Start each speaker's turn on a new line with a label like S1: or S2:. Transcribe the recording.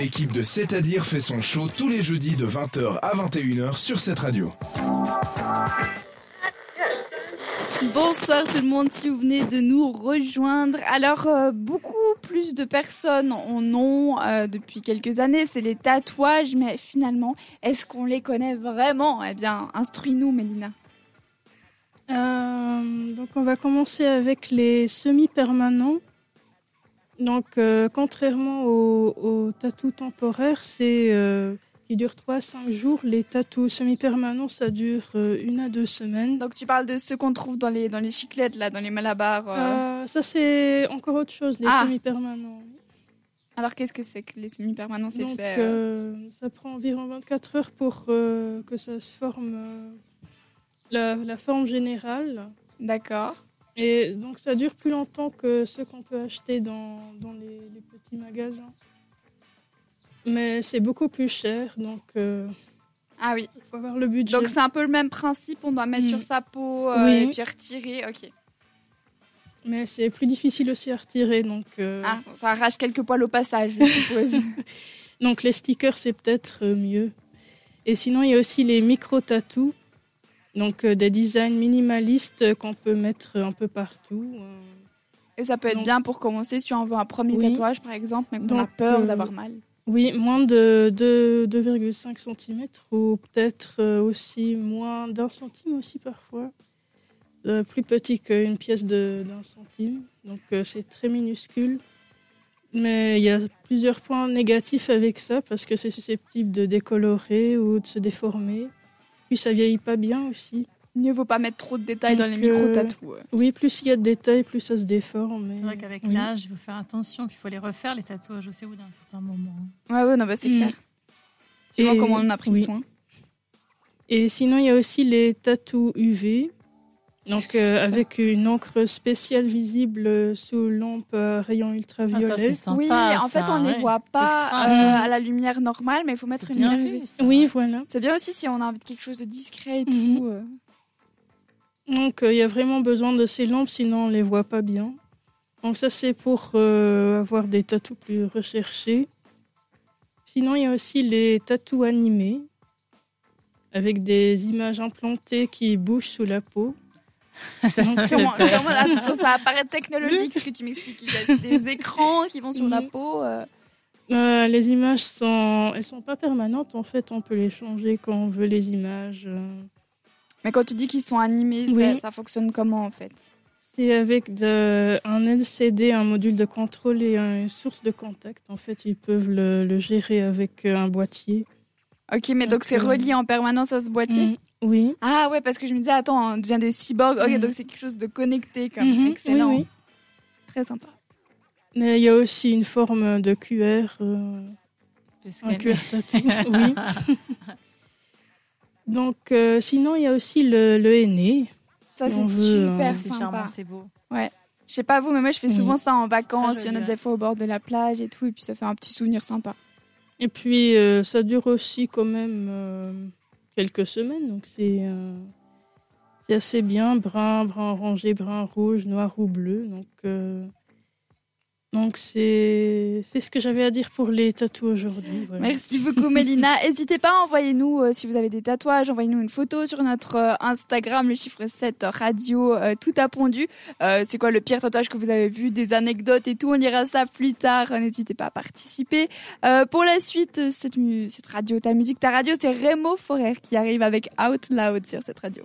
S1: L'équipe de C'est-à-dire fait son show tous les jeudis de 20h à 21h sur cette radio.
S2: Bonsoir tout le monde si vous venez de nous rejoindre. Alors euh, beaucoup plus de personnes en ont euh, depuis quelques années, c'est les tatouages, mais finalement, est-ce qu'on les connaît vraiment? Eh bien, instruis-nous Mélina.
S3: Euh, donc on va commencer avec les semi-permanents. Donc contrairement aux, aux tatous temporaires, c'est qui dure 3-5 jours. Les tatous semi-permanents, ça dure euh, une à deux semaines.
S2: Donc tu parles de ceux qu'on trouve dans les, dans les chiclettes, là, dans les malabars euh.
S3: Euh, Ça, c'est encore autre chose, les ah. semi-permanents.
S2: Alors qu'est-ce que c'est que les semi-permanents C'est fait
S3: Ça prend environ 24 heures pour que ça se forme la, la, forme générale.
S2: D'accord.
S3: Et donc ça dure plus longtemps que ceux qu'on peut acheter dans, dans les, les petits magasins. Mais c'est beaucoup plus cher, donc. Euh,
S2: ah oui.
S3: Il faut avoir le budget.
S2: Donc c'est un peu le même principe, on doit mettre sur mm. sa peau euh, et puis retirer, ok.
S3: Mais c'est plus difficile aussi à retirer, donc. Euh,
S2: ah, ça arrache quelques poils au passage, je suppose.
S3: donc les stickers, c'est peut-être mieux. Et sinon, il y a aussi les micro-tatous. Donc des designs minimalistes qu'on peut mettre un peu partout.
S2: Et ça peut être bien pour commencer si on veut un premier tatouage, par exemple, mais qu'on a peur d'avoir mal.
S3: Oui, moins de, 2,5 cm ou peut-être euh, aussi moins d'un centime aussi parfois. Euh, plus petit qu'une pièce d'un centime. Donc euh, c'est très minuscule. Mais il y a plusieurs points négatifs avec ça parce que c'est susceptible de décolorer ou de se déformer. Puis ça vieillit pas bien aussi.
S2: Mieux vaut pas mettre trop de détails dans les micro-tatous.
S3: Oui, plus il y a de détails, plus ça se déforme.
S4: C'est vrai qu'avec l'âge, il faut faire attention, puis il faut les refaire, les tatouages aussi, au bout d'un certain moment.
S2: Ouais, ouais, non, bah, c'est mm. clair. Tu vois comment on en a pris soin.
S3: Et sinon, il y a aussi les tatous UV. Donc, euh, avec une encre spéciale visible sous lampe à rayon ultraviolet.
S2: Ah, oui, en fait, on ne les voit pas euh, à la lumière normale, mais il faut mettre une lumière UV.
S3: Oui, voilà.
S2: C'est bien aussi si on a envie de quelque chose de discret et mhm. tout. Euh.
S3: Donc euh, il y a vraiment besoin de ces lampes, sinon on ne les voit pas bien. Donc ça c'est pour euh, avoir des tatous plus recherchés. Sinon il y a aussi les tatous animés avec des images implantées qui bougent sous la peau.
S2: ça, ça, ça apparaît technologique ce que tu m'expliques. Il y a des écrans qui vont sur la peau.
S3: Euh. les images sont, elles sont pas permanentes en fait. On peut les changer quand on veut les images.
S2: Mais quand tu dis qu'ils sont animés, ça, fonctionne comment en fait?
S3: C'est avec de, un LCD, un module de contrôle et une source de contact. En fait, ils peuvent le, gérer avec euh, un boîtier.
S2: Ok, mais donc c'est relié en permanence à ce boîtier mm,
S3: Oui.
S2: Ah ouais, parce que je me disais, attends, on devient des cyborgs. Ok, mm. donc c'est quelque chose de connecté, comme mm-hmm. excellent. Oui, Très sympa.
S3: Mais il y a aussi une forme de QR. Euh, un QR tattoo. oui. Donc, euh, sinon, il y a aussi le, le henné.
S2: Ça, c'est super hein. C'est charmant,
S4: c'est beau.
S2: Ouais. Je sais pas vous, mais moi, je fais souvent ça en vacances. Il y en a des fois au bord de la plage et tout. Et puis, ça fait un petit souvenir sympa.
S3: Et puis, euh, ça dure aussi quand même euh, quelques semaines. Donc, c'est c'est assez bien. Brun, brun orangé, brun rouge, noir ou bleu. Donc, donc c'est ce que j'avais à dire pour les tatouages aujourd'hui.
S2: Merci beaucoup Mélina. N'hésitez pas, envoyez-nous euh, si vous avez des tatouages, envoyez-nous une photo sur notre euh, Instagram, le chiffre 7 radio euh, tout a pondu. c'est quoi le pire tatouage que vous avez vu, des anecdotes et tout, on lira ça plus tard. N'hésitez pas à participer. pour la suite, cette, cette radio, ta musique, ta radio, c'est Remo Forer qui arrive avec Out Loud sur cette radio.